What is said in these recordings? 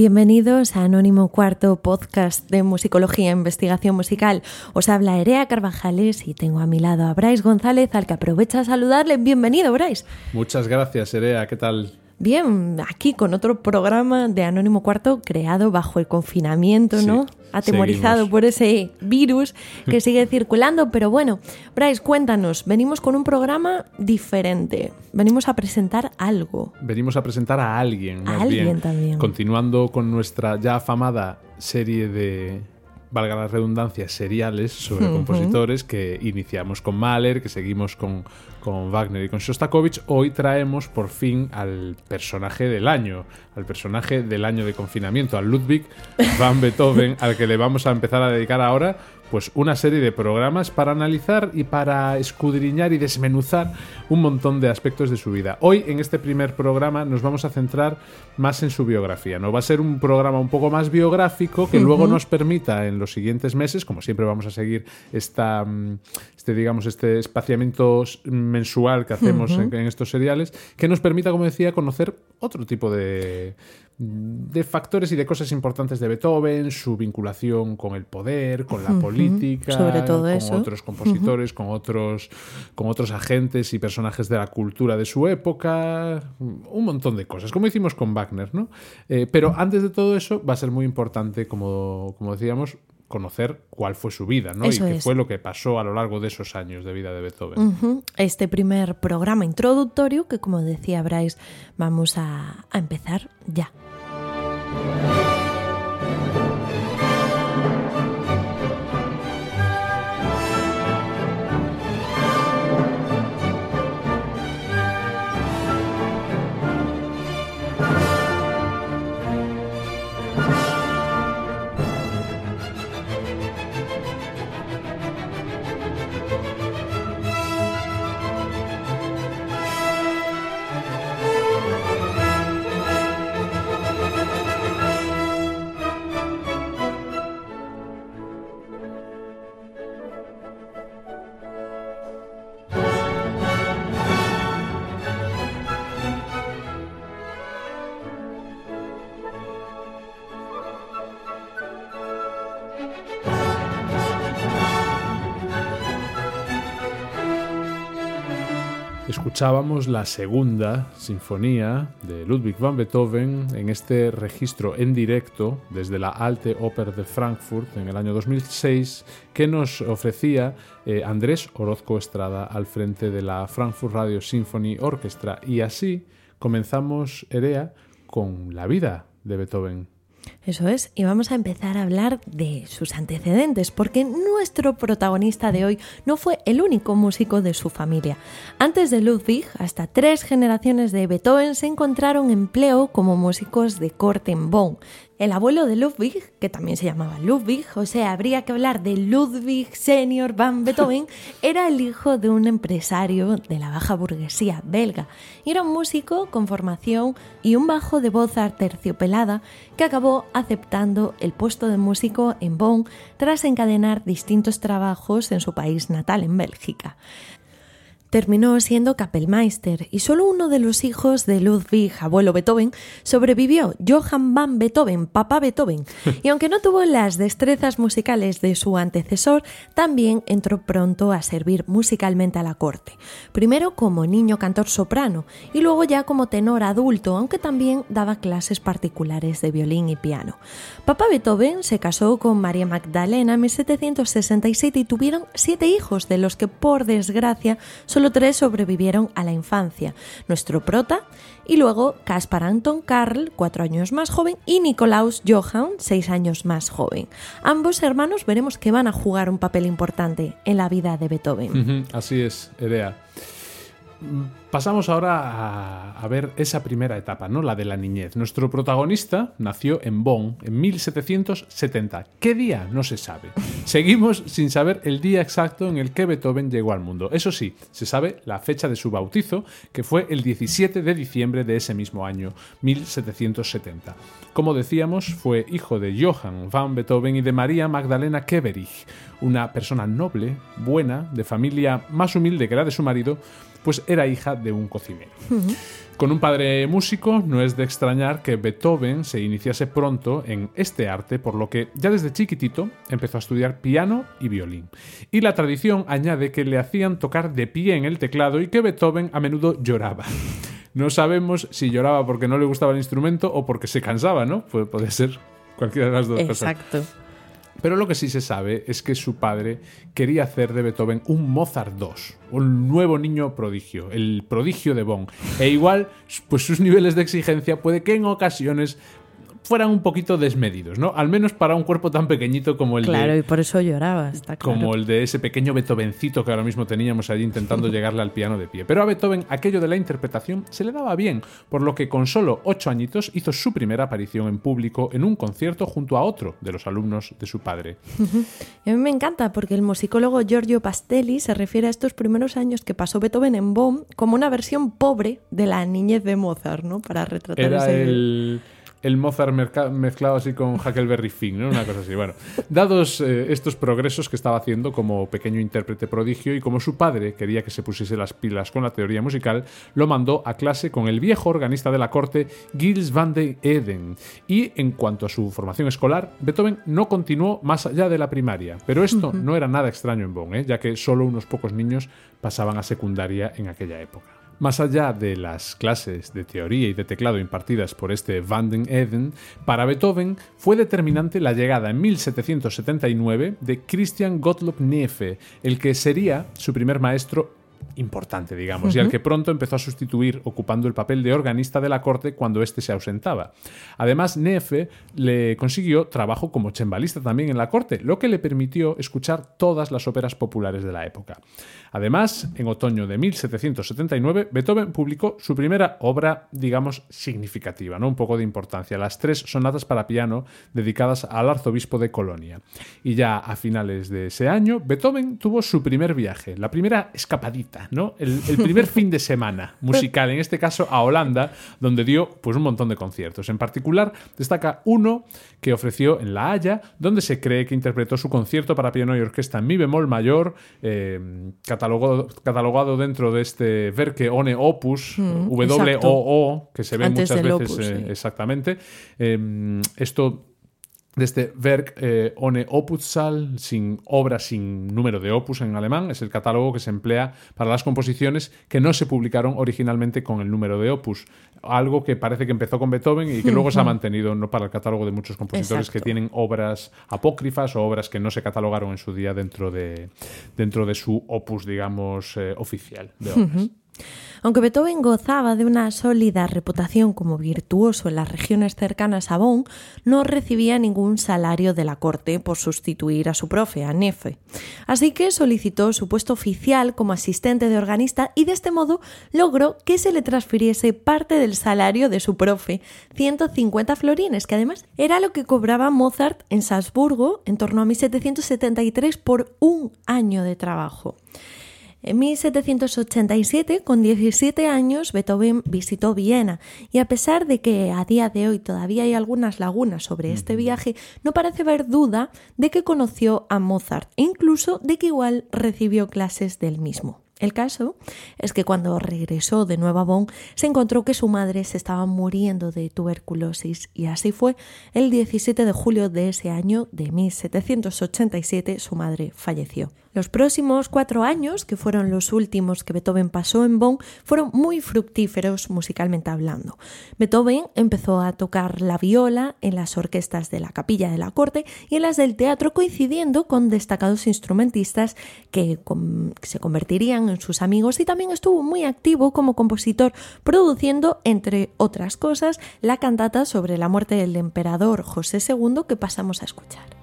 Bienvenidos a Anónimo Cuarto, podcast de musicología e investigación musical. Os habla Erea Carvajales y tengo a mi lado a Bryce González, al que aprovecha a saludarle. Bienvenido, Bryce. Muchas gracias, Erea. ¿Qué tal? Bien, aquí con otro programa de Anónimo Cuarto creado bajo el confinamiento, ¿no? Atemorizado por ese virus que sigue circulando. Pero bueno, Bryce, cuéntanos, venimos con un programa diferente. Venimos a presentar algo. Venimos a presentar a alguien. a alguien también. Continuando con nuestra ya afamada serie de valga la redundancia, seriales sobre compositores que iniciamos con Mahler, que seguimos con, con Wagner y con Shostakovich. Hoy traemos por fin al personaje del año, al personaje del año de confinamiento, al Ludwig van Beethoven, al que le vamos a empezar a dedicar ahora pues una serie de programas para analizar y para escudriñar y desmenuzar un montón de aspectos de su vida. Hoy en este primer programa nos vamos a centrar más en su biografía. No va a ser un programa un poco más biográfico que luego nos permita en los siguientes meses, como siempre vamos a seguir esta, mm, este digamos este espaciamiento mensual que hacemos en estos seriales, que nos permita, como decía, conocer otro tipo de de factores y de cosas importantes de Beethoven, su vinculación con el poder, con la política, Sobre todo con otros compositores, con otros con otros agentes y personajes de la cultura de su época, un montón de cosas, como hicimos con Wagner, ¿no? Eh, pero antes de todo eso va a ser muy importante, como, como decíamos, conocer cuál fue su vida, ¿no? y qué fue lo que pasó a lo largo de esos años de vida de Beethoven. Este primer programa introductorio que, como decía Bryce, vamos a empezar ya. Escuchábamos la segunda sinfonía de Ludwig van Beethoven en este registro en directo desde la Alte Oper de Frankfurt en el año 2006 que nos ofrecía eh, Andrés Orozco Estrada al frente de la Frankfurt Radio Symphony Orchestra y así comenzamos Erea con la vida de Beethoven. Eso es, y vamos a empezar a hablar de sus antecedentes, porque nuestro protagonista de hoy no fue el único músico de su familia. Antes de Ludwig, hasta tres generaciones de Beethoven se encontraron empleo como músicos de corte en Bonn, el abuelo de Ludwig, que también se llamaba Ludwig, o sea, habría que hablar de Ludwig Senior van Beethoven, era el hijo de un empresario de la baja burguesía belga. Era un músico con formación y un bajo de voz terciopelada que acabó aceptando el puesto de músico en Bonn tras encadenar distintos trabajos en su país natal, en Bélgica terminó siendo Kapellmeister y solo uno de los hijos de Ludwig, abuelo Beethoven, sobrevivió, Johann van Beethoven, papá Beethoven. Y aunque no tuvo las destrezas musicales de su antecesor, también entró pronto a servir musicalmente a la corte. Primero como niño cantor soprano y luego ya como tenor adulto, aunque también daba clases particulares de violín y piano. Papá Beethoven se casó con María Magdalena en 1767 y tuvieron siete hijos, de los que por desgracia Solo tres sobrevivieron a la infancia. Nuestro prota y luego Caspar Anton Karl, cuatro años más joven, y Nikolaus Johann, seis años más joven. Ambos hermanos veremos que van a jugar un papel importante en la vida de Beethoven. Así es, Erea. Pasamos ahora a, ver esa primera etapa, ¿no? La de la niñez. Nuestro protagonista nació en Bonn en 1770. ¿Qué día? No se sabe. Seguimos sin saber el día exacto en el que Beethoven llegó al mundo. Eso sí, se sabe la fecha de su bautizo, que fue el 17 de diciembre de ese mismo año, 1770. Como decíamos, fue hijo de Johann van Beethoven y de María Magdalena Keverich, una persona noble, buena, de familia más humilde que la de su marido, pues era hija de un cocinero. Con un padre músico, no es de extrañar que Beethoven se iniciase pronto en este arte, por lo que ya desde chiquitito empezó a estudiar piano y violín. Y la tradición añade que le hacían tocar de pie en el teclado y que Beethoven a menudo lloraba. No sabemos si lloraba porque no le gustaba el instrumento o porque se cansaba, ¿no? puede ser cualquiera de las dos cosas. Exacto. Pero lo que sí se sabe es que su padre quería hacer de Beethoven un Mozart II, un nuevo niño prodigio, el prodigio de Bonn. E igual, pues sus niveles de exigencia puede que en ocasiones fueran un poquito desmedidos, ¿no? Al menos para un cuerpo tan pequeñito como el de... Claro, y por eso lloraba, está claro. Como el de ese pequeño Beethovencito que ahora mismo teníamos allí intentando llegarle al piano de pie. Pero a Beethoven aquello de la interpretación se le daba bien, por lo que con solo ocho añitos hizo su primera aparición en público en un concierto junto a otro de los alumnos de su padre. a mí me encanta porque el musicólogo Giorgio Pastelli se refiere a estos primeros años que pasó Beethoven en Bonn como una versión pobre de la niñez de Mozart, ¿no? Para retratar Era el el Mozart mezclado así con Huckleberry Finn, ¿no? Una cosa así. Bueno, dados eh, estos progresos que estaba haciendo como pequeño intérprete prodigio y como su padre quería que se pusiese las pilas con la teoría musical, lo mandó a clase con el viejo organista de la corte, Gilles van de Eden. Y en cuanto a su formación escolar, Beethoven no continuó más allá de la primaria. Pero esto no era nada extraño en Bonn, ¿eh? ya que solo unos pocos niños pasaban a secundaria en aquella época. Más allá de las clases de teoría y de teclado impartidas por este Van den Eden, para Beethoven fue determinante la llegada en 1779 de Christian Gottlob Neefe, el que sería su primer maestro importante, digamos, y al que pronto empezó a sustituir ocupando el papel de organista de la corte cuando éste se ausentaba. Además, Neefe le consiguió trabajo como chembalista también en la corte, lo que le permitió escuchar todas las óperas populares de la época. Además, en otoño de 1779, Beethoven publicó su primera obra, digamos, significativa, ¿no? un poco de importancia, las tres sonatas para piano dedicadas al arzobispo de Colonia. Y ya a finales de ese año, Beethoven tuvo su primer viaje, la primera escapadita, ¿no? el, primer fin de semana musical, en este caso a Holanda, donde dio pues, un montón de conciertos. En particular, destaca uno que ofreció en La Haya, donde se cree que interpretó su concierto para piano y orquesta en mi bemol mayor, eh, catalogado, dentro de este Verke One Opus, mm, WOO, que se ve muchas veces eh, exactamente. Em, esto de este Werk eh, ohne Opuszahl, sin obra sin número de opus en alemán, es el catálogo que se emplea para las composiciones que no se publicaron originalmente con el número de opus. Algo que parece que empezó con Beethoven y que luego se ha mantenido no para el catálogo de muchos compositores que tienen obras apócrifas o obras que no se catalogaron en su día dentro de, dentro de su opus, digamos, eh, oficial de obras. Aunque Beethoven gozaba de una sólida reputación como virtuoso en las regiones cercanas a Bonn, no recibía ningún salario de la corte por sustituir a su profe, a Nefe. Así que solicitó su puesto oficial como asistente de organista y de este modo logró que se le transfiriese parte del salario de su profe, 150 florines, que además era lo que cobraba Mozart en Salzburgo en torno a 1773 por un año de trabajo. En 1787, con 17 años, Beethoven visitó Viena y a pesar de que a día de hoy todavía hay algunas lagunas sobre este viaje, no parece haber duda de que conoció a Mozart e incluso de que igual recibió clases del mismo. El caso es que cuando regresó de nuevo a Bonn se encontró que su madre se estaba muriendo de tuberculosis y así fue el 17 de julio de ese año de 1787 su madre falleció. Los próximos cuatro años, que fueron los últimos que Beethoven pasó en Bonn, fueron muy fructíferos musicalmente hablando. Beethoven empezó a tocar la viola en las orquestas de la capilla de la corte y en las del teatro, coincidiendo con destacados instrumentistas que se convertirían en sus amigos y también estuvo muy activo como compositor, produciendo, entre otras cosas, la cantata sobre la muerte del emperador José II que pasamos a escuchar.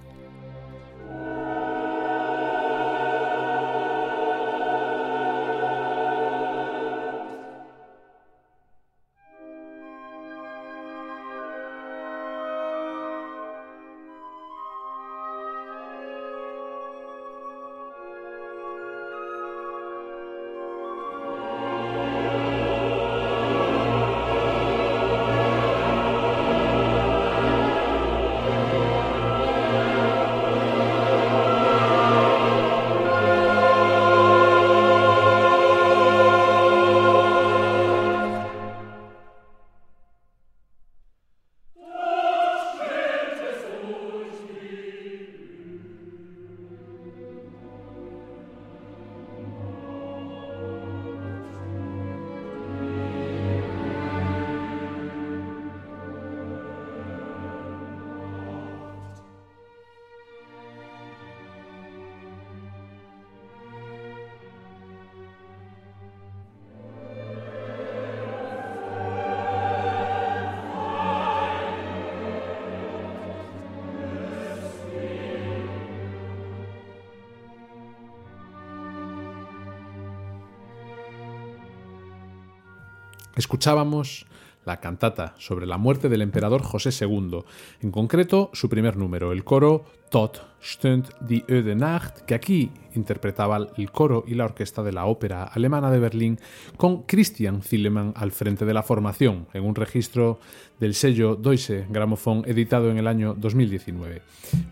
Escuchábamos la cantata sobre la muerte del emperador José II, en concreto su primer número, el coro Tot stund die Öde Nacht, que aquí interpretaba el coro y la orquesta de la ópera alemana de Berlín con Christian Zillemann al frente de la formación, en un registro del sello Deutsche Grammophon editado en el año 2019.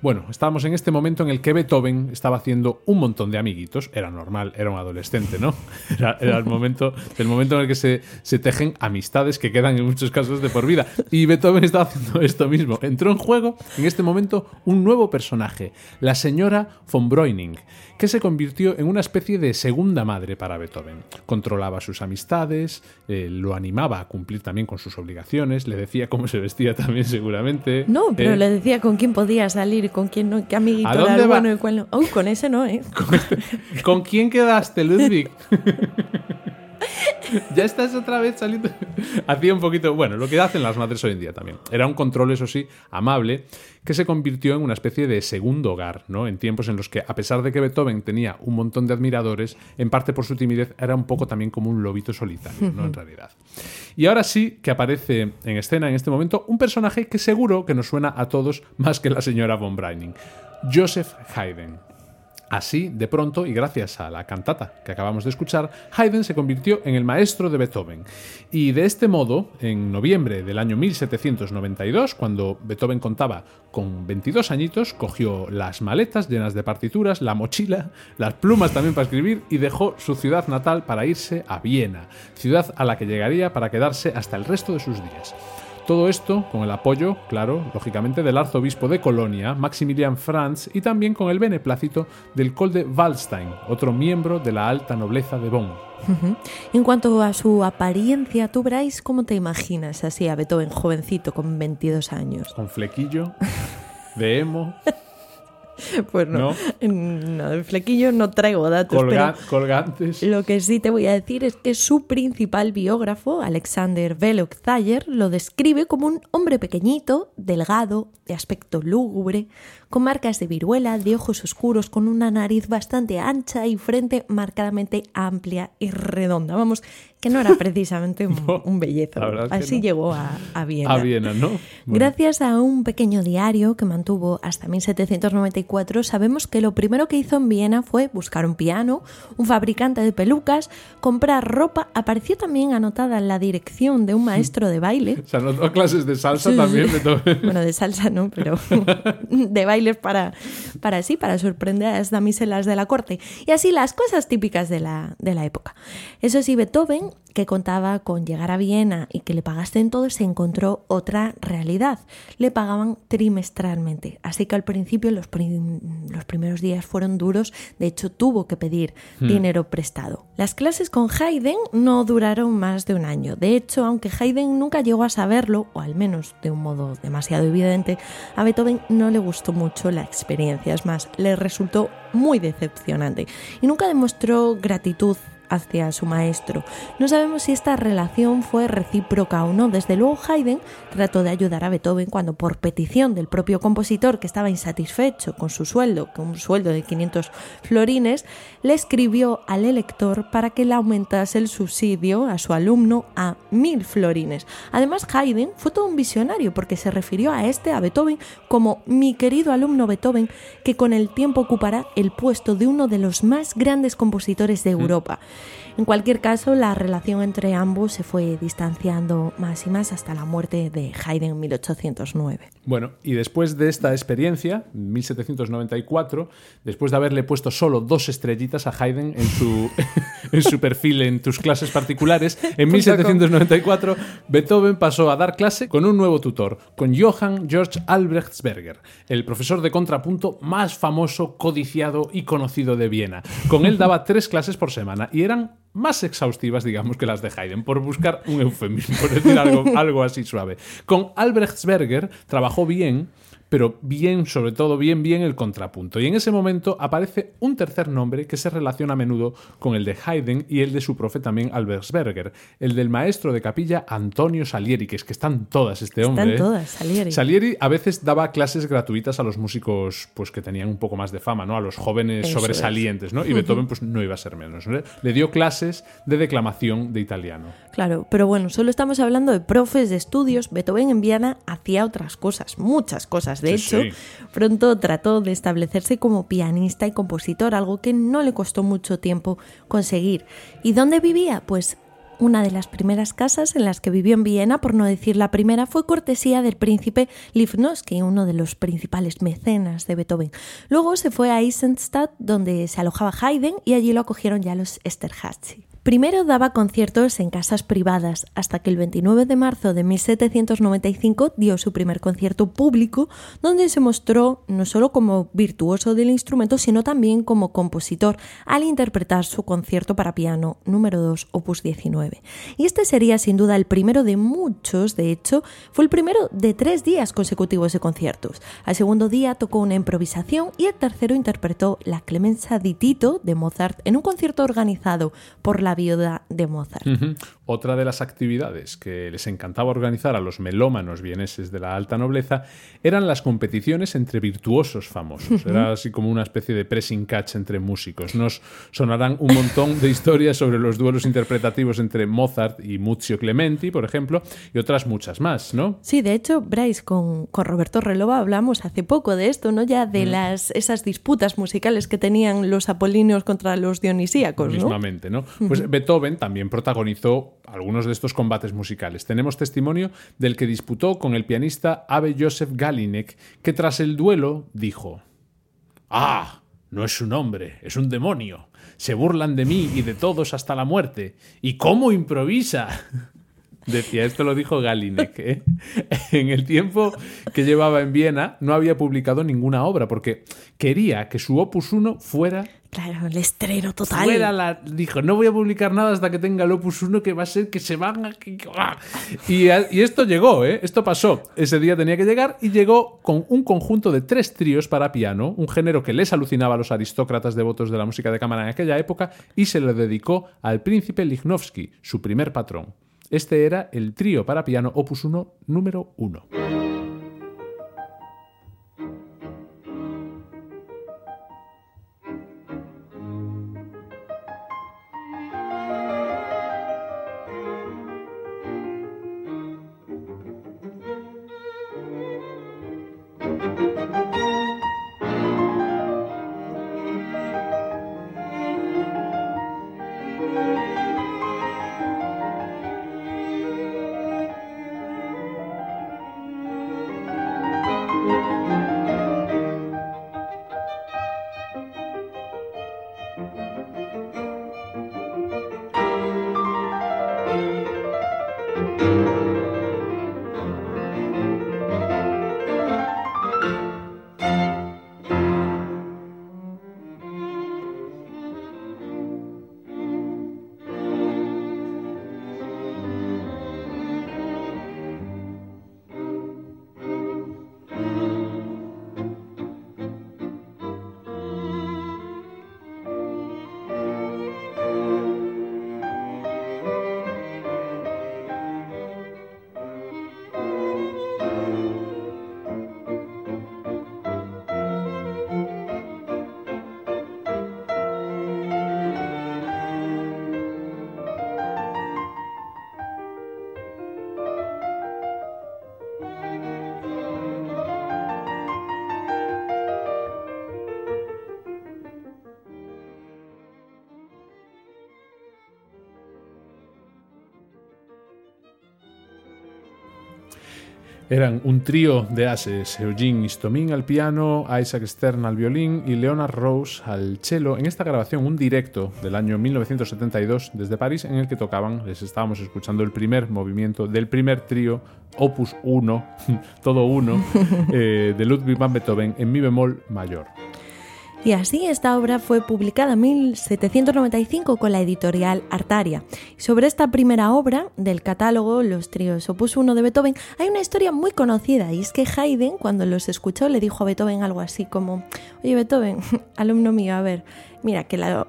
Bueno, estábamos en este momento en el que Beethoven estaba haciendo un montón de amiguitos, era normal, era un adolescente, ¿no? Era, el, momento, el momento en el que se, se tejen amistades que quedan en muchos casos de por vida. Y Beethoven estaba haciendo esto mismo. Entró en juego en este momento un nuevo personaje, la señora von Breuning, que se convirtió en una especie de segunda madre para Beethoven. Controlaba sus amistades, eh, lo animaba a cumplir también con sus obligaciones, le decía cómo se vestía también seguramente. No, pero Eh, le decía con quién podía salir con quién no, qué amiguito ¿A dónde va? bueno y cuál no. Uy, con ese no, ¿eh? ¿Con quién quedaste, Ludwig? ya estás otra vez saliendo. Hacía un poquito. Bueno, lo que hacen las madres hoy en día también. Era un control, eso sí, amable, que se convirtió en una especie de segundo hogar, ¿no? En tiempos en los que, a pesar de que Beethoven tenía un montón de admiradores, en parte por su timidez, era un poco también como un lobito solitario, ¿no? En realidad. Y ahora sí que aparece en escena en este momento un personaje que seguro que nos suena a todos más que la señora von Breuning. Joseph Haydn. Así, de pronto, y gracias a la cantata que acabamos de escuchar, Haydn se convirtió en el maestro de Beethoven. Y de este modo, en noviembre del año 1792, cuando Beethoven contaba con 22 añitos, cogió las maletas llenas de partituras, la mochila, las plumas también para escribir y dejó su ciudad natal para irse a Viena, ciudad a la que llegaría para quedarse hasta el resto de sus días. Todo esto con el apoyo, claro, lógicamente, del arzobispo de Colonia, Maximilian Franz, y también con el beneplácito del conde Waldstein, otro miembro de la alta nobleza de Bonn. En cuanto a su apariencia, tú, Bryce, ¿cómo te imaginas así a Beethoven jovencito con 22 años? Con flequillo, de emo, Pues no, no, de flequillo no traigo datos, colga- pero colgantes. Lo que sí te voy a decir es que su principal biógrafo, Alexander Belloc Thayer, lo describe como un hombre pequeñito, delgado, de aspecto lúgubre, con marcas de viruela, de ojos oscuros, con una nariz bastante ancha y frente marcadamente amplia y redonda. Vamos, que no era precisamente un, No, un bellezo. Así no. llegó a, a Viena. A Viena, ¿no? Bueno, Gracias a un pequeño diario que mantuvo hasta 1794, sabemos que lo primero que hizo en Viena fue buscar un piano, un fabricante de pelucas, comprar ropa. Apareció también anotada en la dirección de un maestro de baile. Se anotó clases de salsa Sí, también, sí. Bueno, de salsa no, pero de bailes para, para sí, para sorprender a las damiselas de la corte. Y así las cosas típicas de la, de la época. Eso sí, Beethoven, que contaba con llegar a Viena y que le pagasten todo, se encontró otra realidad. Le pagaban trimestralmente. Así que al principio los, prim- los primeros días fueron duros. De hecho, tuvo que pedir dinero prestado. Las clases con Haydn no duraron más de un año. De hecho, aunque Haydn nunca llegó a saberlo, o al menos de un modo demasiado evidente, a Beethoven no le gustó mucho la experiencia. Es más, le resultó muy decepcionante y nunca demostró gratitud hacia su maestro. No sabemos si esta relación fue recíproca o no. Desde luego Haydn trató de ayudar a Beethoven cuando por petición del propio compositor que estaba insatisfecho con su sueldo, con un sueldo de 500 florines, le escribió al elector para que le aumentase el subsidio a su alumno a 1000 florines. Además Haydn fue todo un visionario porque se refirió a este, a Beethoven, como mi querido alumno Beethoven, que con el tiempo ocupará el puesto de uno de los más grandes compositores de Europa. En cualquier caso, la relación entre ambos se fue distanciando más y más hasta la muerte de Haydn en 1809. Bueno, y después de esta experiencia, 1794, después de haberle puesto solo dos estrellitas a Haydn en su, en su perfil en tus clases particulares, en 1794 Beethoven pasó a dar clase con un nuevo tutor, con Johann Georg Albrechtsberger, el profesor de contrapunto más famoso, codiciado y conocido de Viena. Con él daba tres clases por semana y eran más exhaustivas, digamos, que las de Haydn, por buscar un eufemismo, por decir algo, algo así suave. Con Albrechtsberger trabajó bien, pero bien, sobre todo bien, bien el contrapunto. Y en ese momento aparece un tercer nombre que se relaciona a menudo con el de Haydn y el de su profe también Albrechtsberger, el del maestro de capilla Antonio Salieri, que es que están todas este hombre. Están ¿eh? todas, Salieri. Salieri a veces daba clases gratuitas a los músicos pues que tenían un poco más de fama, ¿no? A los jóvenes Eso sobresalientes, ¿no? Y Beethoven pues no iba a ser menos. ¿no? Le dio clases clases de declamación de italiano. Claro, pero bueno, solo estamos hablando de profes de estudios. Beethoven en Viena hacía otras cosas, muchas cosas. De hecho, pronto trató de establecerse como pianista y compositor, algo que no le costó mucho tiempo conseguir. ¿Y dónde vivía? Pues una de las primeras casas en las que vivió en Viena, por no decir la primera, fue cortesía del príncipe Livnowski, uno de los principales mecenas de Beethoven. Luego se fue a Eisenstadt, donde se alojaba Haydn, y allí lo acogieron ya los Esterházy. Primero daba conciertos en casas privadas, hasta que el 29 de marzo de 1795 dio su primer concierto público, donde se mostró no solo como virtuoso del instrumento, sino también como compositor, al interpretar su concierto para piano número 2, opus 19. Y este sería sin duda el primero de muchos, de hecho, fue el primero de tres días consecutivos de conciertos. Al segundo día tocó una improvisación y el tercero interpretó la Clemenza di Tito de Mozart en un concierto organizado por la viuda de Mozart. Otra de las actividades que les encantaba organizar a los melómanos vieneses de la alta nobleza eran las competiciones entre virtuosos famosos. Era así como una especie de pressing catch entre músicos. Nos sonarán un montón de historias sobre los duelos interpretativos entre Mozart y Muzio Clementi, por ejemplo, y otras muchas más, ¿no? Sí, de hecho, Bryce, con, con Roberto Relova hablamos hace poco de esto, ¿no? Ya de las, esas disputas musicales que tenían los apolíneos contra los dionisíacos, ¿no? Mismamente, ¿no? Pues Beethoven también protagonizó algunos de estos combates musicales. Tenemos testimonio del que disputó con el pianista Abe Joseph Galinek, que tras el duelo dijo: ¡Ah! No es un hombre, es un demonio. Se burlan de mí y de todos hasta la muerte. ¿Y cómo improvisa? Decía, esto lo dijo Galinek. ¿eh? En el tiempo que llevaba en Viena no había publicado ninguna obra porque quería que su opus 1 fuera Claro, el estreno total. Dijo, no voy a publicar nada hasta que tenga el Opus 1, que va a ser que se van a... Y, y esto llegó, ¿eh? Esto pasó. Ese día tenía que llegar y llegó con un conjunto de tres tríos para piano, un género que les alucinaba a los aristócratas devotos de la música de cámara en aquella época, y se lo dedicó al príncipe Lichnowsky, su primer patrón. Este era el trío para piano Opus 1 número 1. Eran un trío de ases, Eugene Istomin al piano, Isaac Stern al violín y Leonard Rose al cello, en esta grabación, un directo del año 1972 desde París, en el que tocaban, les estábamos escuchando el primer movimiento del primer trío, Opus 1, todo uno, eh, de Ludwig van Beethoven en mi bemol mayor. Y así esta obra fue publicada en 1795 con la editorial Artaria. Sobre esta primera obra del catálogo, los tríos Opus 1 de Beethoven, hay una historia muy conocida y es que Haydn cuando los escuchó le dijo a Beethoven algo así como, oye Beethoven, alumno mío, a ver, mira que la,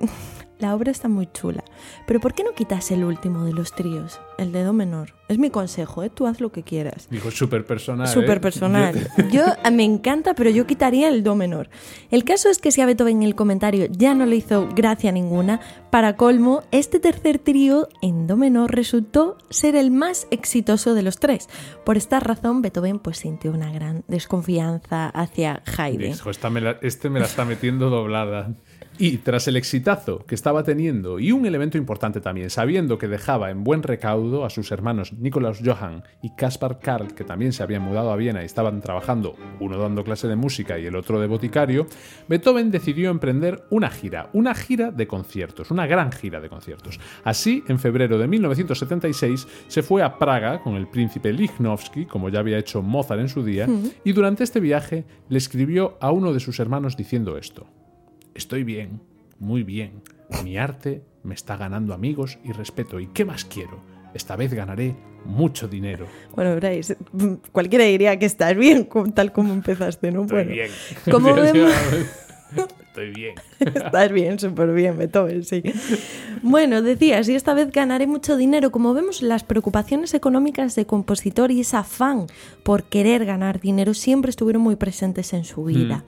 la obra está muy chula. Pero ¿por qué no quitas el último de los tríos? El de do menor. Es mi consejo, ¿eh? Tú haz lo que quieras. Dijo súper personal. Súper ¿eh? personal. Yo me encanta, pero yo quitaría el do menor. El caso es que si a Beethoven en el comentario ya no le hizo gracia ninguna, para colmo, este tercer trío en do menor resultó ser el más exitoso de los tres. Por esta razón, Beethoven pues sintió una gran desconfianza hacia Haydn. Dijo, esta me la- este me la está metiendo doblada. Y tras el exitazo que estaba teniendo, y un elemento importante también, sabiendo que dejaba en buen recaudo a sus hermanos Nikolaus Johann y Kaspar Karl, que también se habían mudado a Viena y estaban trabajando, uno dando clase de música y el otro de boticario, Beethoven decidió emprender una gira, una gira de conciertos, una gran gira de conciertos. Así, en febrero de 1976, se fue a Praga con el príncipe Lichnowsky, como ya había hecho Mozart en su día, y durante este viaje le escribió a uno de sus hermanos diciendo esto. Estoy bien, muy bien. Mi arte me está ganando amigos y respeto. ¿Y qué más quiero? Esta vez ganaré mucho dinero. Bueno, Bryce, cualquiera diría que estás bien tal como empezaste, ¿no? Estoy Bueno, bien. como vemos- Estoy bien. Estás bien, súper bien, Beethoven, sí. Bueno, decías, y esta vez ganaré mucho dinero. Como vemos, las preocupaciones económicas de compositor y ese afán por querer ganar dinero siempre estuvieron muy presentes en su vida.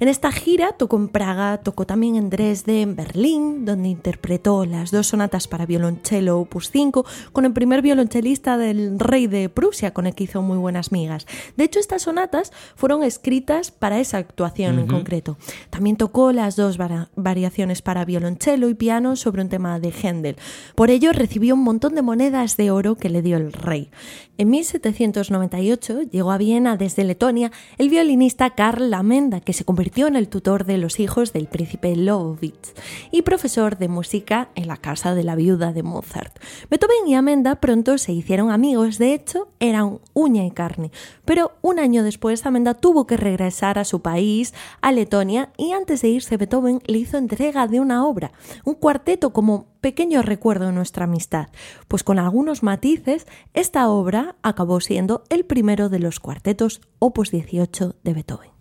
En esta gira tocó en Praga, tocó también en Dresde, en Berlín, donde interpretó las dos sonatas para violonchelo opus 5 con el primer violonchelista del rey de Prusia, con el que hizo muy buenas migas. De hecho, estas sonatas fueron escritas para esa actuación en concreto. También tocó las dos variaciones para violonchelo y piano sobre un tema de Händel. Por ello recibió un montón de monedas de oro que le dio el rey. En 1798 llegó a Viena desde Letonia el violinista Karl Lamenda, que se convirtió en el tutor de los hijos del príncipe Lobowitz y profesor de música en la casa de la viuda de Mozart. Beethoven y Amenda pronto se hicieron amigos, de hecho eran uña y carne, pero un año después Amenda tuvo que regresar a su país, a Letonia, y antes de irse Beethoven le hizo entrega de una obra, un cuarteto como pequeño recuerdo de nuestra amistad, pues con algunos matices esta obra acabó siendo el primero de los cuartetos opus 18 de Beethoven.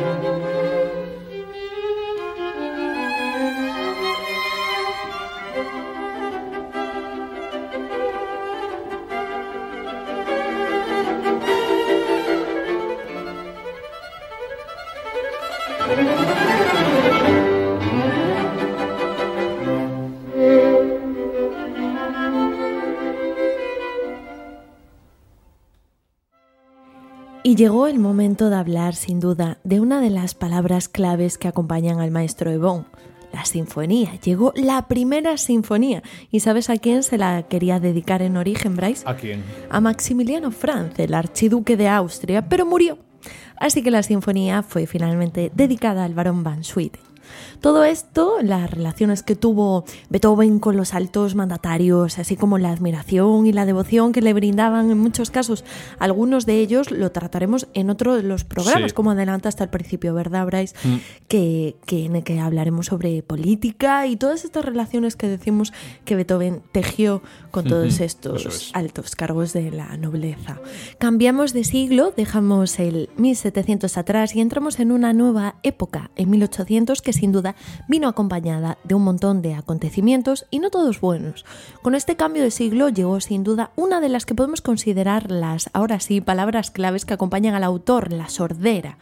Y llegó el momento de hablar, sin duda, de una de las palabras claves que acompañan al maestro Ebon, la sinfonía. Llegó la primera sinfonía. ¿Y sabes a quién se la quería dedicar en origen, Bryce? ¿A quién? A Maximiliano Franz, el archiduque de Austria, pero murió. Así que la sinfonía fue finalmente dedicada al barón Van Swieten. Todo esto, las relaciones que tuvo Beethoven con los altos mandatarios, así como la admiración y la devoción que le brindaban en muchos casos, algunos de ellos lo trataremos en otro de los programas, como adelanta hasta el principio, ¿verdad, Bryce? Mm. Que, que, en el que hablaremos sobre política y todas estas relaciones que decimos que Beethoven tejió con todos estos altos cargos de la nobleza. Cambiamos de siglo, dejamos el 1700 atrás y entramos en una nueva época, en 1800, que sin duda vino acompañada de un montón de acontecimientos y no todos buenos. Con este cambio de siglo llegó sin duda una de las que podemos considerar las, ahora sí, palabras claves que acompañan al autor, la sordera.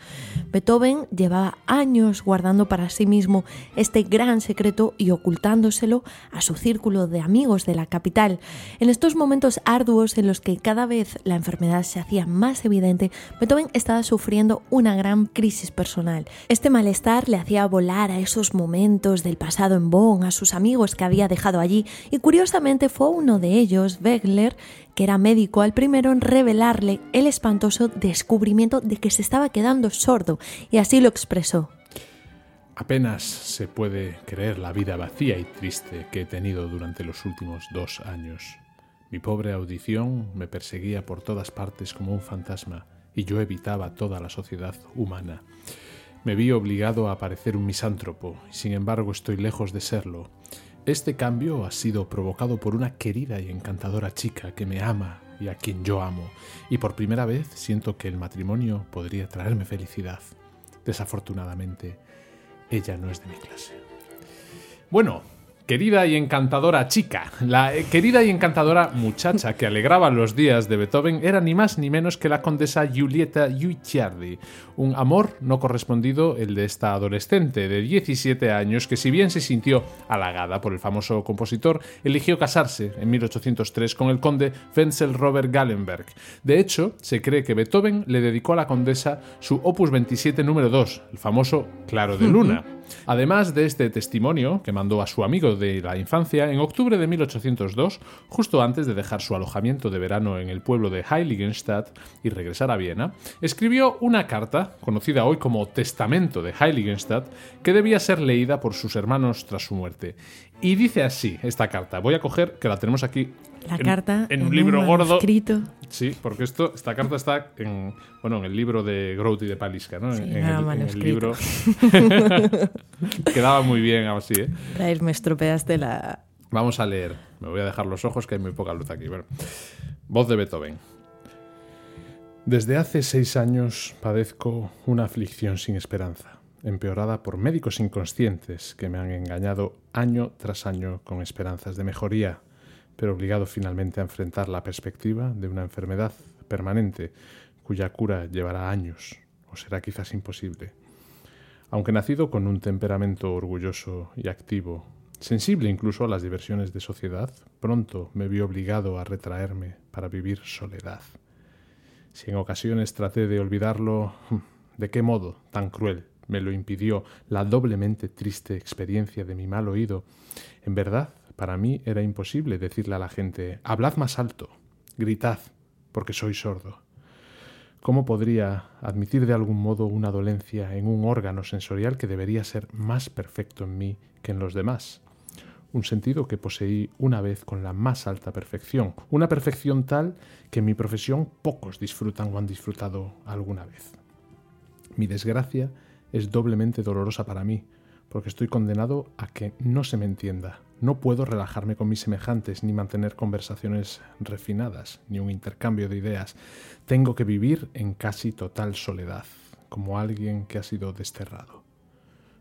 Beethoven llevaba años guardando para sí mismo este gran secreto y ocultándoselo a su círculo de amigos de la capital. En estos momentos arduos en los que cada vez la enfermedad se hacía más evidente, Beethoven estaba sufriendo una gran crisis personal. Este malestar le hacía volar a esos momentos del pasado en Bonn, a sus amigos que había dejado allí, y curiosamente fue uno de ellos, Wegler, que era médico, al primero en revelarle el espantoso descubrimiento de que se estaba quedando sordo, y así lo expresó. Apenas se puede creer la vida vacía y triste que he tenido durante los últimos dos años. Mi pobre audición me perseguía por todas partes como un fantasma y yo evitaba toda la sociedad humana. Me vi obligado a parecer un misántropo y sin embargo estoy lejos de serlo. Este cambio ha sido provocado por una querida y encantadora chica que me ama y a quien yo amo, y por primera vez siento que el matrimonio podría traerme felicidad. Desafortunadamente, ella no es de mi clase. Bueno, querida y encantadora chica, la eh, querida y encantadora muchacha que alegraba los días de Beethoven era ni más ni menos que la condesa Giulietta Guicciardi, un amor no correspondido el de esta adolescente de 17 años que si bien se sintió halagada por el famoso compositor, eligió casarse en 1803 con el conde Wenzel Robert Gallenberg. De hecho, se cree que Beethoven le dedicó a la condesa su opus 27 número 2, el famoso Claro de Luna. Además de este testimonio que mandó a su amigo de la infancia, en octubre de 1802, justo antes de dejar su alojamiento de verano en el pueblo de Heiligenstadt y regresar a Viena, escribió una carta, conocida hoy como Testamento de Heiligenstadt, que debía ser leída por sus hermanos tras su muerte. Y dice así esta carta, voy a coger, que la tenemos aquí la carta en un libro gordo. Escrito. Sí, porque esto, esta carta está en, bueno, en el libro de Grote y de Paliska, ¿no? en, el, libro. Quedaba muy bien así, ¿eh? me estropeaste la. Vamos a leer. Me voy a dejar los ojos que hay muy poca luz aquí. Voz de Beethoven. Desde hace seis años padezco una aflicción sin esperanza, empeorada por médicos inconscientes que me han engañado año tras año con esperanzas de mejoría pero obligado finalmente a enfrentar la perspectiva de una enfermedad permanente cuya cura llevará años o será quizás imposible. Aunque nacido con un temperamento orgulloso y activo, sensible incluso a las diversiones de sociedad, pronto me vi obligado a retraerme para vivir soledad. Si en ocasiones traté de olvidarlo, ¿de qué modo tan cruel me lo impidió la doblemente triste experiencia de mi mal oído? En verdad, para mí era imposible decirle a la gente, hablad más alto, gritad, porque soy sordo. ¿Cómo podría admitir de algún modo una dolencia en un órgano sensorial que debería ser más perfecto en mí que en los demás? Un sentido que poseí una vez con la más alta perfección, una perfección tal que en mi profesión pocos disfrutan o han disfrutado alguna vez. Mi desgracia es doblemente dolorosa para mí, porque estoy condenado a que no se me entienda, no puedo relajarme con mis semejantes, ni mantener conversaciones refinadas, ni un intercambio de ideas. Tengo que vivir en casi total soledad, como alguien que ha sido desterrado.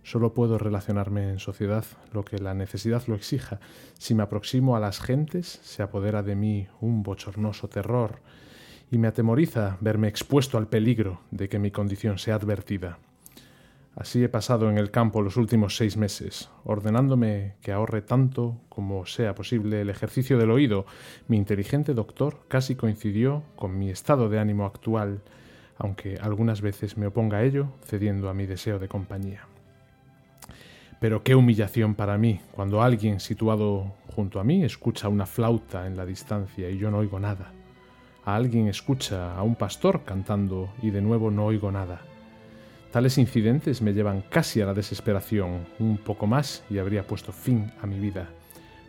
Solo puedo relacionarme en sociedad lo que la necesidad lo exija. Si me aproximo a las gentes, se apodera de mí un bochornoso terror y me atemoriza verme expuesto al peligro de que mi condición sea advertida. Así he pasado en el campo los últimos seis meses, ordenándome que ahorre tanto como sea posible el ejercicio del oído. Mi inteligente doctor casi coincidió con mi estado de ánimo actual, aunque algunas veces me oponga a ello, cediendo a mi deseo de compañía. Pero qué humillación para mí cuando alguien situado junto a mí escucha una flauta en la distancia y yo no oigo nada. A alguien escucha a un pastor cantando y de nuevo no oigo nada Tales incidentes me llevan casi a la desesperación. Un poco más y habría puesto fin a mi vida.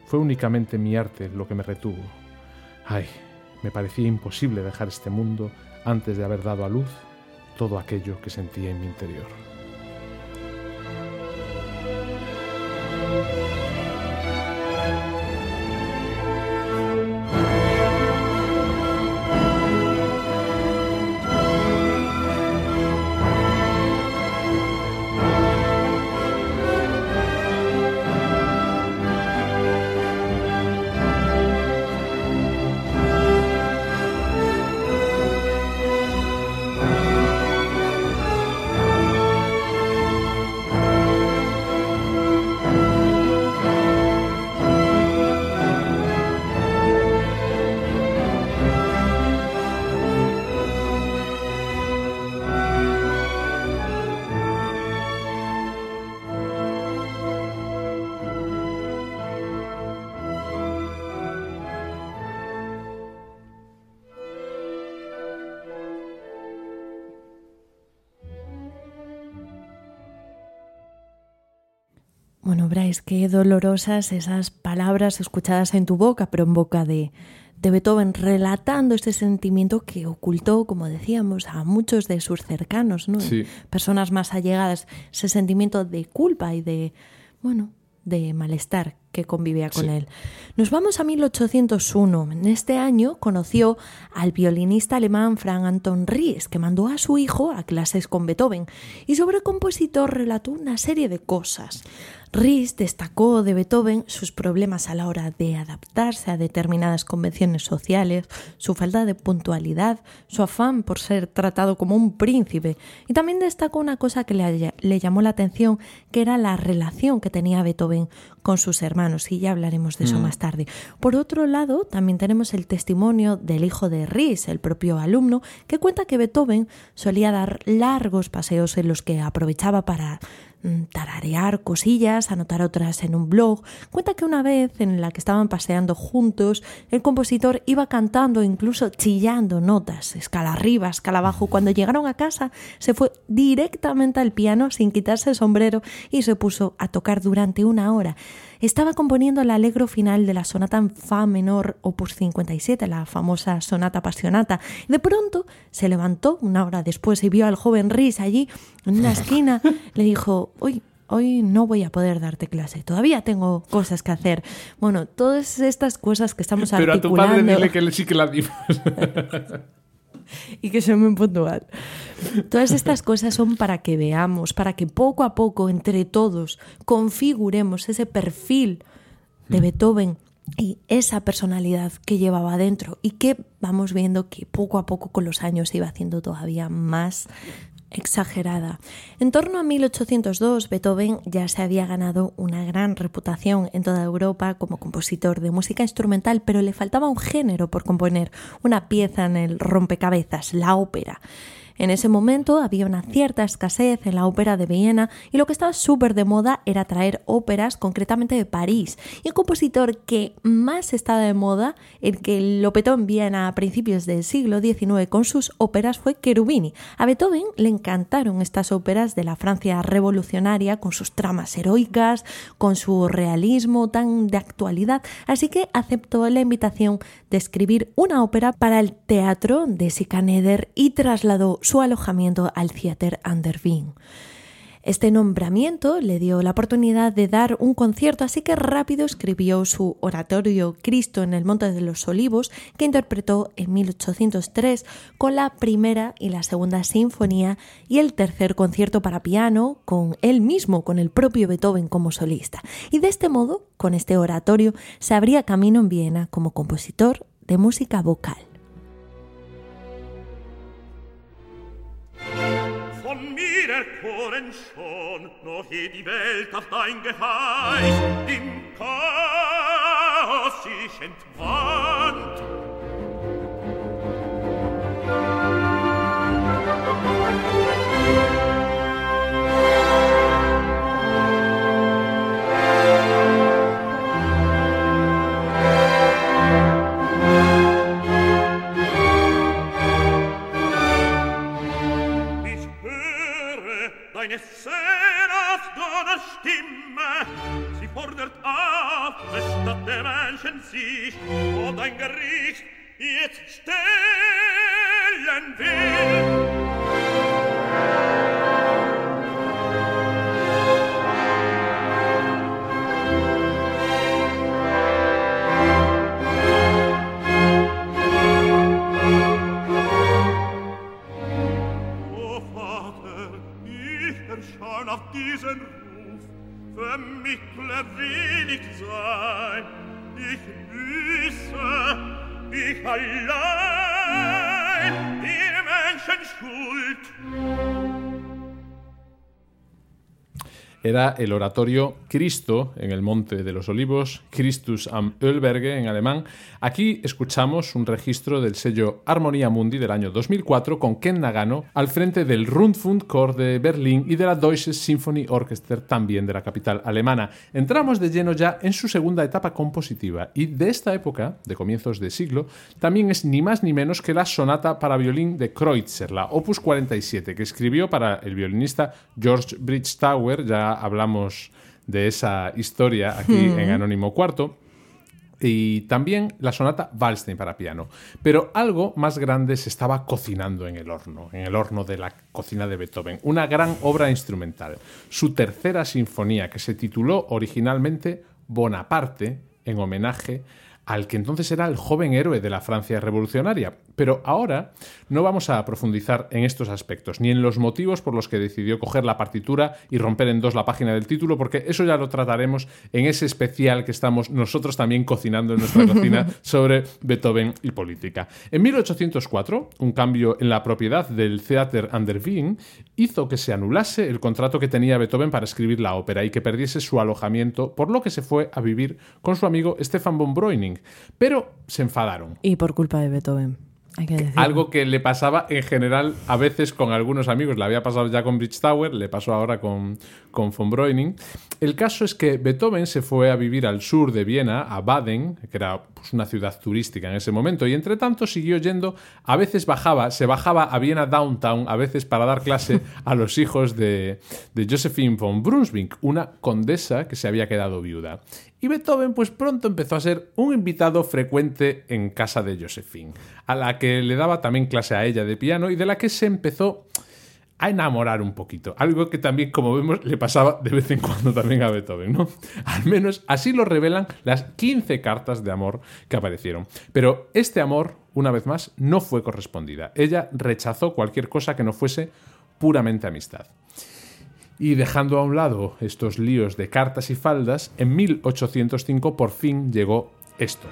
Fue únicamente mi arte lo que me retuvo. Ay, me parecía imposible dejar este mundo antes de haber dado a luz todo aquello que sentía en mi interior. Bryce, qué dolorosas esas palabras escuchadas en tu boca, pero en boca de, de Beethoven, relatando ese sentimiento que ocultó, como decíamos, a muchos de sus cercanos, ¿no? Sí. Personas más allegadas, ese sentimiento de culpa y de, bueno, de malestar que convivía con Sí. él. Nos vamos a 1801. En este año conoció al violinista alemán Frank Anton Ries, que mandó a su hijo a clases con Beethoven y sobre el compositor relató una serie de cosas. Ries destacó de Beethoven sus problemas a la hora de adaptarse a determinadas convenciones sociales, su falta de puntualidad, su afán por ser tratado como un príncipe y también destacó una cosa que le, le llamó la atención, que era la relación que tenía Beethoven con sus hermanos y ya hablaremos de eso Mm. más tarde. Por otro lado, también tenemos el testimonio del hijo de Ries, el propio alumno, que cuenta que Beethoven solía dar largos paseos en los que aprovechaba para tararear cosillas, anotar otras en un blog. Cuenta que una vez en la que estaban paseando juntos, el compositor iba cantando, incluso chillando notas, escala arriba, escala abajo. Cuando llegaron a casa, se fue directamente al piano sin quitarse el sombrero y se puso a tocar durante una hora. Estaba componiendo el alegro final de la sonata en fa menor opus 57, la famosa sonata apasionata. De pronto se levantó una hora después y vio al joven Rhys allí en una esquina. Le dijo, hoy, hoy no voy a poder darte clase, todavía tengo cosas que hacer. Bueno, todas estas cosas que estamos Pero a tu padre dile que le- sí que la dimos. y que soy muy puntual. Todas estas cosas son para que veamos, para que poco a poco, entre todos, configuremos ese perfil de Beethoven y esa personalidad que llevaba dentro y que vamos viendo que poco a poco con los años se iba haciendo todavía más exagerada. En torno a 1802, Beethoven ya se había ganado una gran reputación en toda Europa como compositor de música instrumental, pero le faltaba un género por componer, una pieza en el rompecabezas, la ópera. En ese momento había una cierta escasez en la ópera de Viena y lo que estaba súper de moda era traer óperas concretamente de París. Y el compositor que más estaba de moda, el que lo petó en Viena a principios del siglo XIX con sus óperas fue Cherubini. A Beethoven le encantaron estas óperas de la Francia revolucionaria con sus tramas heroicas, con su realismo tan de actualidad, así que aceptó la invitación de escribir una ópera para el teatro de Sickaneder y trasladó su alojamiento al Theater an der Wien. Este nombramiento le dio la oportunidad de dar un concierto, así que rápido escribió su oratorio Cristo en el Monte de los Olivos, que interpretó en 1803 con la primera y la segunda sinfonía y el tercer concierto para piano con él mismo, con el propio Beethoven como solista. Y de este modo, con este oratorio, se abría camino en Viena como compositor de música vocal. erkoren schon, noch je die Welt auf dein Geheiß im Chaos sich entwand. Era el oratorio Cristo en el Monte de los Olivos, Christus am Ölberge en alemán. Aquí escuchamos un registro del sello Armonía Mundi del año 2004 con Ken Nagano al frente del Rundfunkchor de Berlín y de la Deutsche Symphony Orchester también de la capital alemana. Entramos de lleno ya en su segunda etapa compositiva y de esta época, de comienzos de siglo, también es ni más ni menos que la sonata para violín de Kreutzer, la Opus 47, que escribió para el violinista George Bridgetower, ya hablamos de esa historia aquí en Anónimo Cuarto y también la sonata Waldstein para piano. Pero algo más grande se estaba cocinando en el horno, en el horno de la cocina de Beethoven. Una gran obra instrumental. Su tercera sinfonía, que se tituló originalmente Bonaparte, en homenaje al que entonces era el joven héroe de la Francia revolucionaria. Pero ahora no vamos a profundizar en estos aspectos, ni en los motivos por los que decidió coger la partitura y romper en dos la página del título, porque eso ya lo trataremos en ese especial que estamos nosotros también cocinando en nuestra cocina sobre Beethoven y política. En 1804, un cambio en la propiedad del Theater an der Wien hizo que se anulase el contrato que tenía Beethoven para escribir la ópera y que perdiese su alojamiento, por lo que se fue a vivir con su amigo Stefan von Breuning. Pero se enfadaron. Y por culpa de Beethoven. Algo que le pasaba en general a veces con algunos amigos. Le había pasado ya con Bridgetower, le pasó ahora con, con von Breuning. El caso es que Beethoven se fue a vivir al sur de Viena, a Baden, que era pues, una ciudad turística en ese momento, y entre tanto siguió yendo, a veces bajaba, se bajaba a Viena Downtown, a veces para dar clase a los hijos de, de Josephine von Brunswick, una condesa que se había quedado viuda. Y Beethoven pues pronto empezó a ser un invitado frecuente en casa de Josephine, a la que le daba también clase a ella de piano y de la que se empezó a enamorar un poquito. Algo que también, como vemos, le pasaba de vez en cuando también a Beethoven, ¿no? Al menos así lo revelan las 15 cartas de amor que aparecieron. Pero este amor, una vez más, no fue correspondida. Ella rechazó cualquier cosa que no fuese puramente amistad. Y dejando a un lado estos líos de cartas y faldas, en 1805 por fin llegó esto.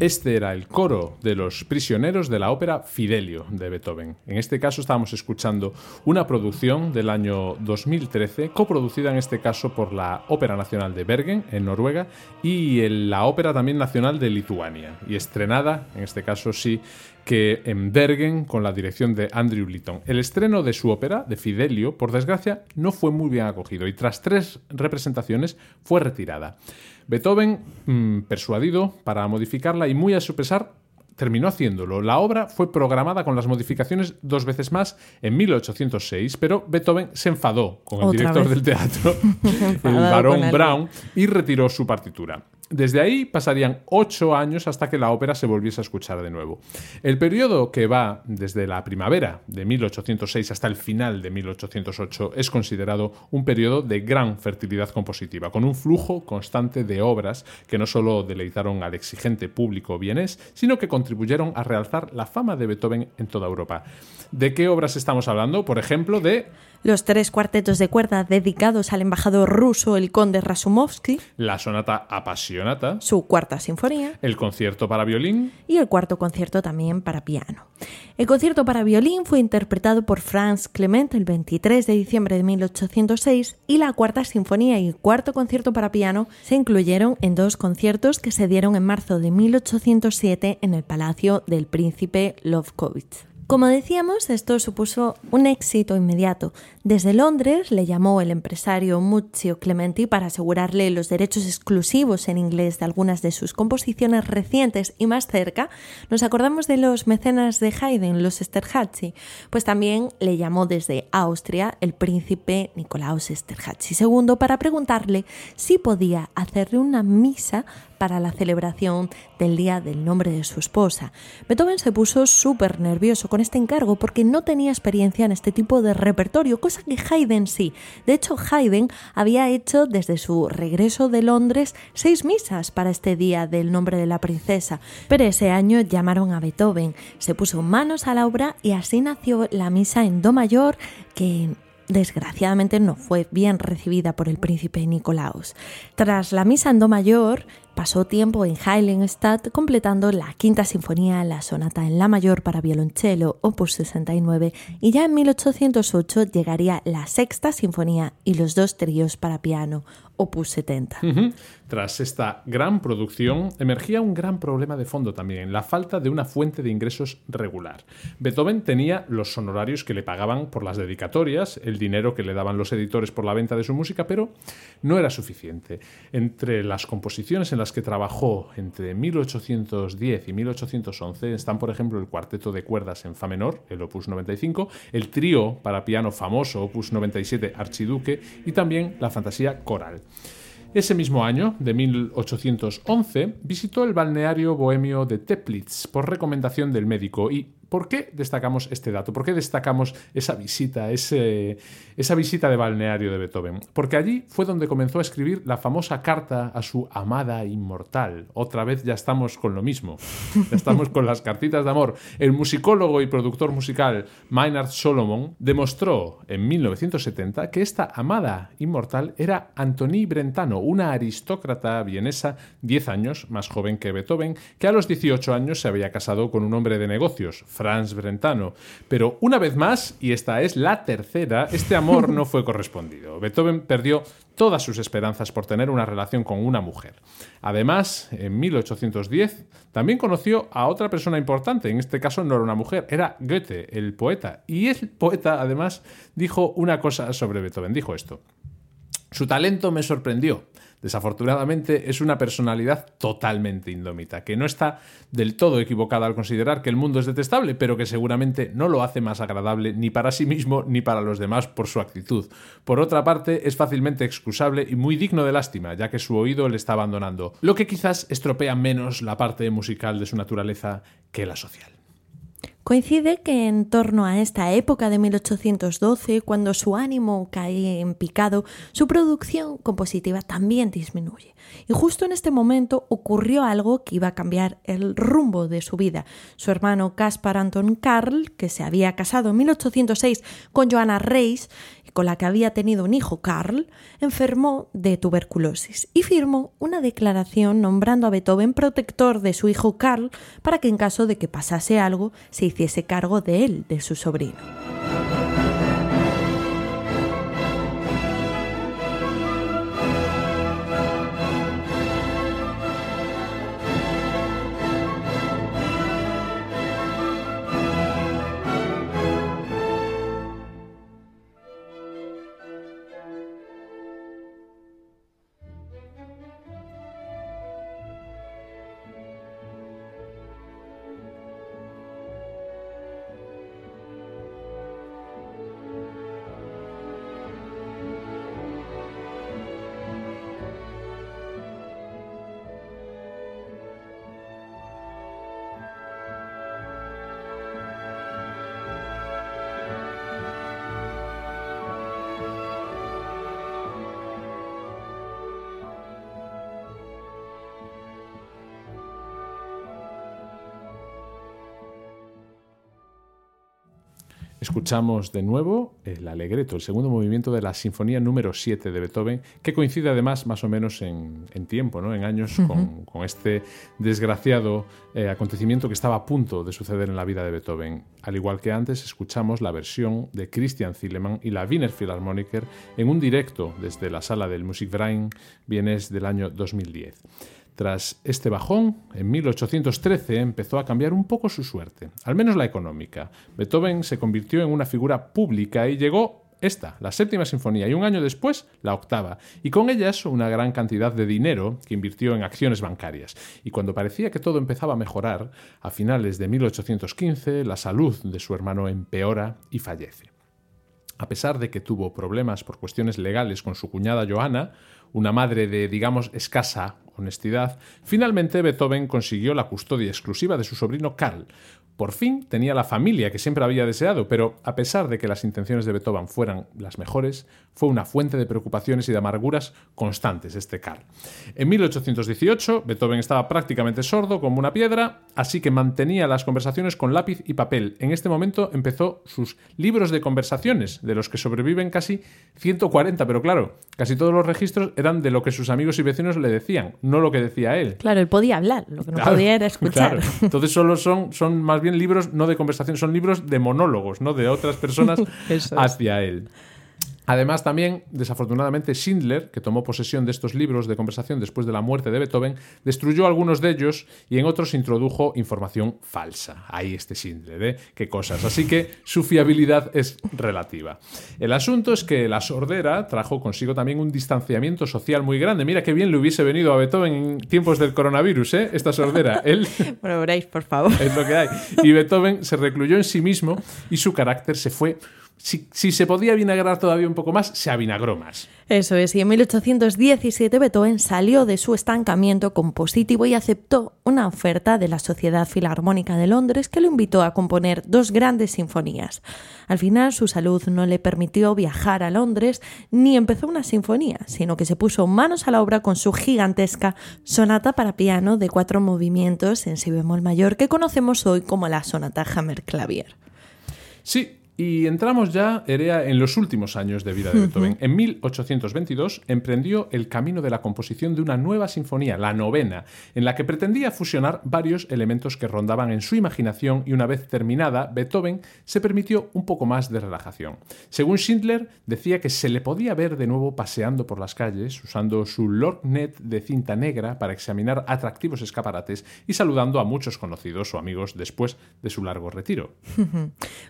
Este era el coro de los prisioneros de la ópera Fidelio de Beethoven. En este caso estábamos escuchando una producción del año 2013, coproducida en este caso por la Ópera Nacional de Bergen, en Noruega, y la Ópera también Nacional de Lituania, y estrenada, en este caso sí, que en Bergen con la dirección de Andrew Litton. El estreno de su ópera, de Fidelio, por desgracia, no fue muy bien acogido y tras tres representaciones fue retirada. Beethoven, mm, persuadido para modificarla y muy a su pesar, terminó haciéndolo. La obra fue programada con las modificaciones dos veces más en 1806, pero Beethoven se enfadó con el director vez. del teatro, el barón. Brown, y retiró su partitura. Desde ahí pasarían ocho años hasta que la ópera se volviese a escuchar de nuevo. El periodo que va desde la primavera de 1806 hasta el final de 1808 es considerado un periodo de gran fertilidad compositiva, con un flujo constante de obras que no solo deleitaron al exigente público vienés, sino que contribuyeron a realzar la fama de Beethoven en toda Europa. ¿De qué obras estamos hablando? Por ejemplo, de Los tres cuartetos de cuerda dedicados al embajador ruso, el conde Rasumovsky, la sonata Apasionata, su cuarta sinfonía el concierto para violín, y el cuarto concierto también para piano. El concierto para violín fue interpretado por Franz Clement el 23 de diciembre de 1806 y la cuarta sinfonía y el cuarto concierto para piano se incluyeron en dos conciertos que se dieron en marzo de 1807 en el Palacio del Príncipe Lobkowitz. Como decíamos, esto supuso un éxito inmediato. Desde Londres le llamó el empresario Muzio Clementi para asegurarle los derechos exclusivos en inglés de algunas de sus composiciones recientes y más cerca, nos acordamos de los mecenas de Haydn, los Esterházy, pues también le llamó desde Austria el príncipe Nicolaus Esterházy II para preguntarle si podía hacerle una misa para la celebración del día del nombre de su esposa. Beethoven se puso súper nervioso con este encargo porque no tenía experiencia en este tipo de repertorio, cosa que Haydn sí. De hecho, Haydn había hecho desde su regreso de Londres seis misas para este día del nombre de la princesa. Pero ese año llamaron a Beethoven, se puso manos a la obra y así nació la misa en Do mayor que desgraciadamente no fue bien recibida por el príncipe Nicolaus. Tras la misa en Do mayor, pasó tiempo en Heiligenstadt completando la quinta sinfonía, la sonata en la mayor para violonchelo, opus 69, y ya en 1808 llegaría la sexta sinfonía y los dos tríos para piano, opus 70. Ujú. Tras esta gran producción, emergía un gran problema de fondo también, la falta de una fuente de ingresos regular. Beethoven tenía los honorarios que le pagaban por las dedicatorias, el dinero que le daban los editores por la venta de su música, pero no era suficiente. Entre las composiciones en las que trabajó entre 1810 y 1811 están, por ejemplo, el cuarteto de cuerdas en fa menor, el opus 95, el trío para piano famoso, opus 97, Archiduque, y también la fantasía coral. Ese mismo año, de 1811, visitó el balneario bohemio de Teplitz por recomendación del médico. ¿Y por qué destacamos este dato? ¿Por qué destacamos esa visita, esa visita de balneario de Beethoven? Porque allí fue donde comenzó a escribir la famosa carta a su amada inmortal. Otra vez ya estamos con lo mismo. Ya estamos con las cartitas de amor. El musicólogo y productor musical Maynard Solomon demostró en 1970 que esta amada inmortal era Antonie Brentano, una aristócrata vienesa 10 años más joven que Beethoven, que a los 18 años se había casado con un hombre de negocios, Franz Brentano. Pero una vez más, y esta es la tercera, este amor no fue correspondido. Beethoven perdió todas sus esperanzas por tener una relación con una mujer. Además, en 1810 también conoció a otra persona importante, en este caso no era una mujer, era Goethe, el poeta. Y el poeta, además, dijo una cosa sobre Beethoven, dijo esto. Su talento me sorprendió. Desafortunadamente es una personalidad totalmente indómita, que no está del todo equivocada al considerar que el mundo es detestable, pero que seguramente no lo hace más agradable ni para sí mismo ni para los demás por su actitud. Por otra parte, es fácilmente excusable y muy digno de lástima, ya que su oído le está abandonando, lo que quizás estropea menos la parte musical de su naturaleza que la social. Coincide que en torno a esta época de 1812, cuando su ánimo cae en picado, su producción compositiva también disminuye. Y justo en este momento ocurrió algo que iba a cambiar el rumbo de su vida. Su hermano Caspar Anton Karl, que se había casado en 1806 con Johanna Reis, y con la que había tenido un hijo Karl, enfermó de tuberculosis y firmó una declaración nombrando a Beethoven protector de su hijo Karl para que en caso de que pasase algo se hiciese cargo de él, de su sobrino. Escuchamos de nuevo el Alegreto, el segundo movimiento de la Sinfonía número 7 de Beethoven, que coincide además más o menos en, en tiempo, ¿no? en años, con, con este desgraciado eh, acontecimiento que estaba a punto de suceder en la vida de Beethoven. Al igual que antes, escuchamos la versión de Christian Zielemann y la Wiener Philharmoniker en un directo desde la sala del Musikverein Vienes del año 2010. Tras este bajón, en 1813 empezó a cambiar un poco su suerte, al menos la económica. Beethoven se convirtió en una figura pública y llegó esta, la séptima sinfonía, y un año después la octava, y con ellas una gran cantidad de dinero que invirtió en acciones bancarias. Y cuando parecía que todo empezaba a mejorar, a finales de 1815 la salud de su hermano empeora y fallece. A pesar de que tuvo problemas por cuestiones legales con su cuñada Johanna, una madre de, digamos, escasa honestidad, finalmente Beethoven consiguió la custodia exclusiva de su sobrino Karl. Por fin tenía la familia que siempre había deseado, pero a pesar de que las intenciones de Beethoven fueran las mejores, fue una fuente de preocupaciones y de amarguras constantes este Karl. En 1818, Beethoven estaba prácticamente sordo como una piedra, así que mantenía las conversaciones con lápiz y papel. En este momento empezó sus libros de conversaciones, de los que sobreviven casi 140, pero claro, casi todos los registros eran de lo que sus amigos y vecinos le decían, no lo que decía él. Claro, él podía hablar, lo que no Claro, podía era escuchar. claro. Entonces solo son, son más bien libros no de conversación, son libros de monólogos, ¿no? De otras personas hacia él. Además, también, desafortunadamente, Schindler, que tomó posesión de estos libros de conversación después de la muerte de Beethoven, destruyó algunos de ellos y en otros introdujo información falsa. Ahí este Schindler, ¿eh? Qué cosas. Así que su fiabilidad es relativa. El asunto es que la sordera trajo consigo también un distanciamiento social muy grande. Mira qué bien le hubiese venido a Beethoven en tiempos del coronavirus, ¿eh? Esta sordera. Él Bueno, veréis, por favor. es lo que hay. Y Beethoven se recluyó en sí mismo y su carácter se fue. Si, si se podía vinagrar todavía un poco más, se avinagró más. Eso es, y en 1817 Beethoven salió de su estancamiento compositivo y aceptó una oferta de la Sociedad Filarmónica de Londres que lo invitó a componer dos grandes sinfonías. Al final su salud no le permitió viajar a Londres ni empezó una sinfonía, sino que se puso manos a la obra con su gigantesca sonata para piano de cuatro movimientos en si bemol mayor que conocemos hoy como la sonata Hammer-Clavier. Sí, y entramos ya, Erea, en los últimos años de vida de Beethoven. En 1822 emprendió el camino de la composición de una nueva sinfonía, la novena, en la que pretendía fusionar varios elementos que rondaban en su imaginación y una vez terminada, Beethoven se permitió un poco más de relajación. Según Schindler, decía que se le podía ver de nuevo paseando por las calles, usando su lorgnet de cinta negra para examinar atractivos escaparates y saludando a muchos conocidos o amigos después de su largo retiro.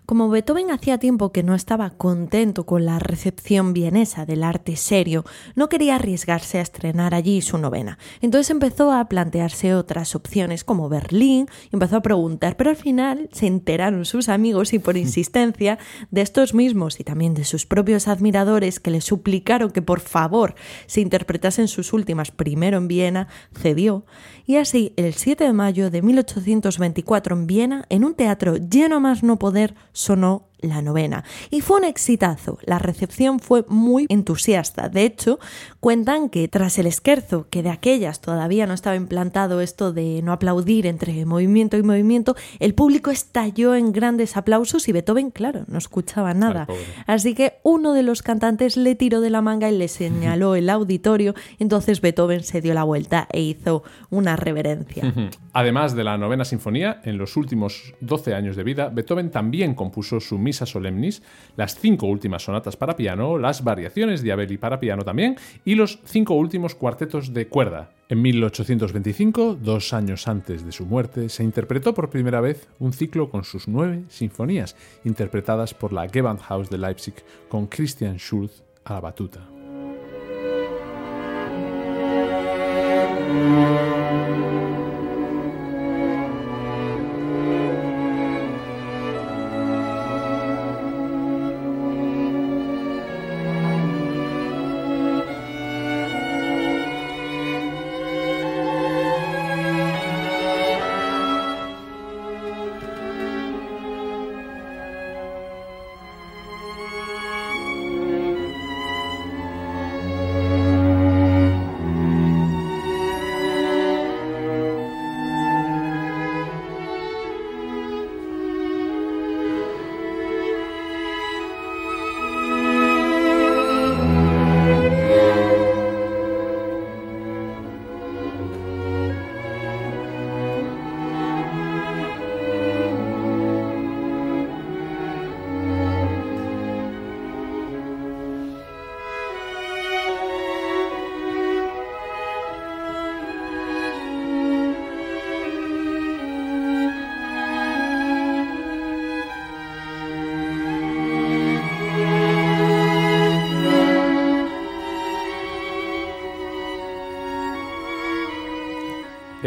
Como Beethoven hacía tiempo que no estaba contento con la recepción vienesa del arte serio, no quería arriesgarse a estrenar allí su novena. Entonces empezó a plantearse otras opciones como Berlín, y empezó a preguntar, pero al final se enteraron sus amigos y por insistencia de estos mismos y también de sus propios admiradores que le suplicaron que por favor se interpretasen sus últimas primero en Viena, cedió. Y así, el 7 de mayo de 1824 en Viena, en un teatro lleno a más no poder, sonó la novena. Y fue un exitazo. La recepción fue muy entusiasta. De hecho, cuentan que tras el esquerzo, que de aquellas todavía no estaba implantado esto de no aplaudir entre movimiento y movimiento, el público estalló en grandes aplausos y Beethoven, claro, no escuchaba nada. Así que uno de los cantantes le tiró de la manga y le señaló el auditorio. Entonces Beethoven se dio la vuelta e hizo una reverencia. Además de la novena sinfonía, en los últimos 12 años de vida, Beethoven también compuso su misas solemnis, las cinco últimas sonatas para piano, las variaciones de Abelli para piano también y los cinco últimos cuartetos de cuerda. En 1825, dos años antes de su muerte, se interpretó por primera vez un ciclo con sus nueve sinfonías, interpretadas por la Gewandhaus de Leipzig con Christian Schulz a la batuta.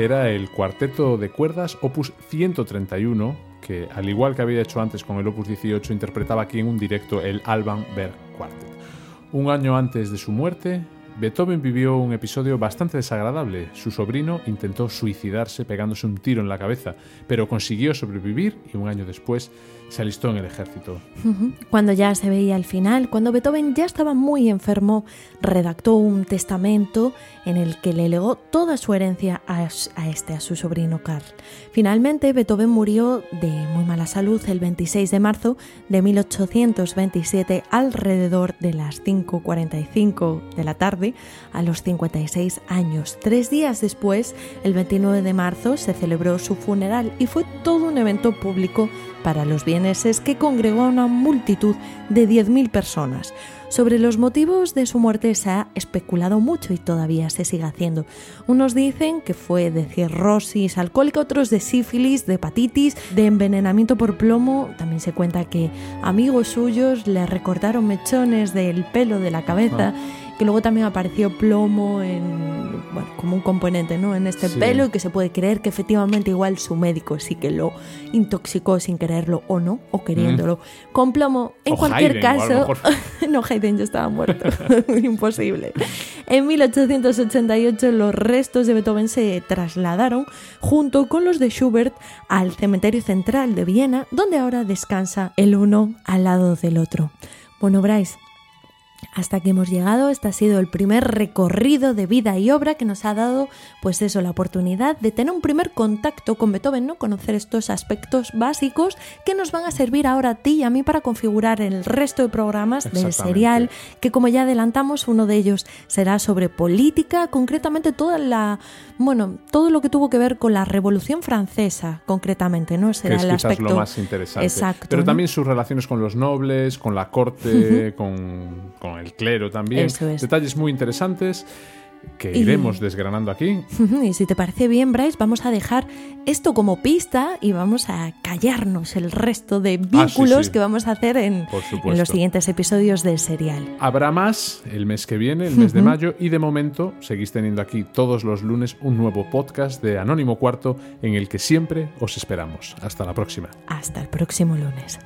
Era el cuarteto de cuerdas opus 131, que al igual que había hecho antes con el opus 18, interpretaba aquí en un directo el Alban Berg Quartet. Un año antes de su muerte, Beethoven vivió un episodio bastante desagradable. Su sobrino intentó suicidarse pegándose un tiro en la cabeza, pero consiguió sobrevivir y un año después se alistó en el ejército. Cuando ya se veía el final, cuando Beethoven ya estaba muy enfermo, redactó un testamento en el que le legó toda su herencia a, este, a su sobrino Carl. Finalmente, Beethoven murió de muy mala salud el 26 de marzo de 1827 alrededor de las 5.45 de la tarde a los 56 años. Tres días después, el 29 de marzo, se celebró su funeral y fue todo un evento público para los vieneses que congregó a una multitud de 10.000 personas. Sobre los motivos de su muerte se ha especulado mucho y todavía se sigue haciendo. Unos dicen que fue de cirrosis alcohólica, otros de sífilis, de hepatitis, de envenenamiento por plomo. También se cuenta que amigos suyos le recortaron mechones del pelo de la cabeza. Que luego también apareció plomo en, bueno, como un componente ¿no? en este Sí. pelo y que se puede creer que efectivamente igual su médico sí que lo intoxicó sin quererlo o no, o queriéndolo, con plomo. En O cualquier caso, mejor. no, Haydn ya estaba muerto, imposible. En 1888 los restos de Beethoven se trasladaron junto con los de Schubert al cementerio central de Viena, donde ahora descansa el uno al lado del otro. Bueno, Bryce, hasta que hemos llegado, este ha sido el primer recorrido de vida y obra que nos ha dado, pues eso, la oportunidad de tener un primer contacto con Beethoven, ¿no? Conocer estos aspectos básicos que nos van a servir ahora a ti y a mí para configurar el resto de programas del serial, que como ya adelantamos, uno de ellos será sobre política, concretamente toda la, bueno, todo lo que tuvo que ver con la Revolución Francesa, concretamente, ¿no? que Será es el aspecto lo más interesante. Exacto, Pero ¿no? también sus relaciones con los nobles, con la corte, con, con el clero también. Eso es. Detalles muy interesantes que Y- iremos desgranando aquí. Y si te parece bien, Bryce, vamos a dejar esto como pista y vamos a callarnos el resto de vínculos Ah, sí. que vamos a hacer en, en los siguientes episodios del serial. Habrá más el mes que viene, el mes de mayo, y de momento seguís teniendo aquí todos los lunes un nuevo podcast de Anónimo Cuarto en el que siempre os esperamos. Hasta la próxima. Hasta el próximo lunes.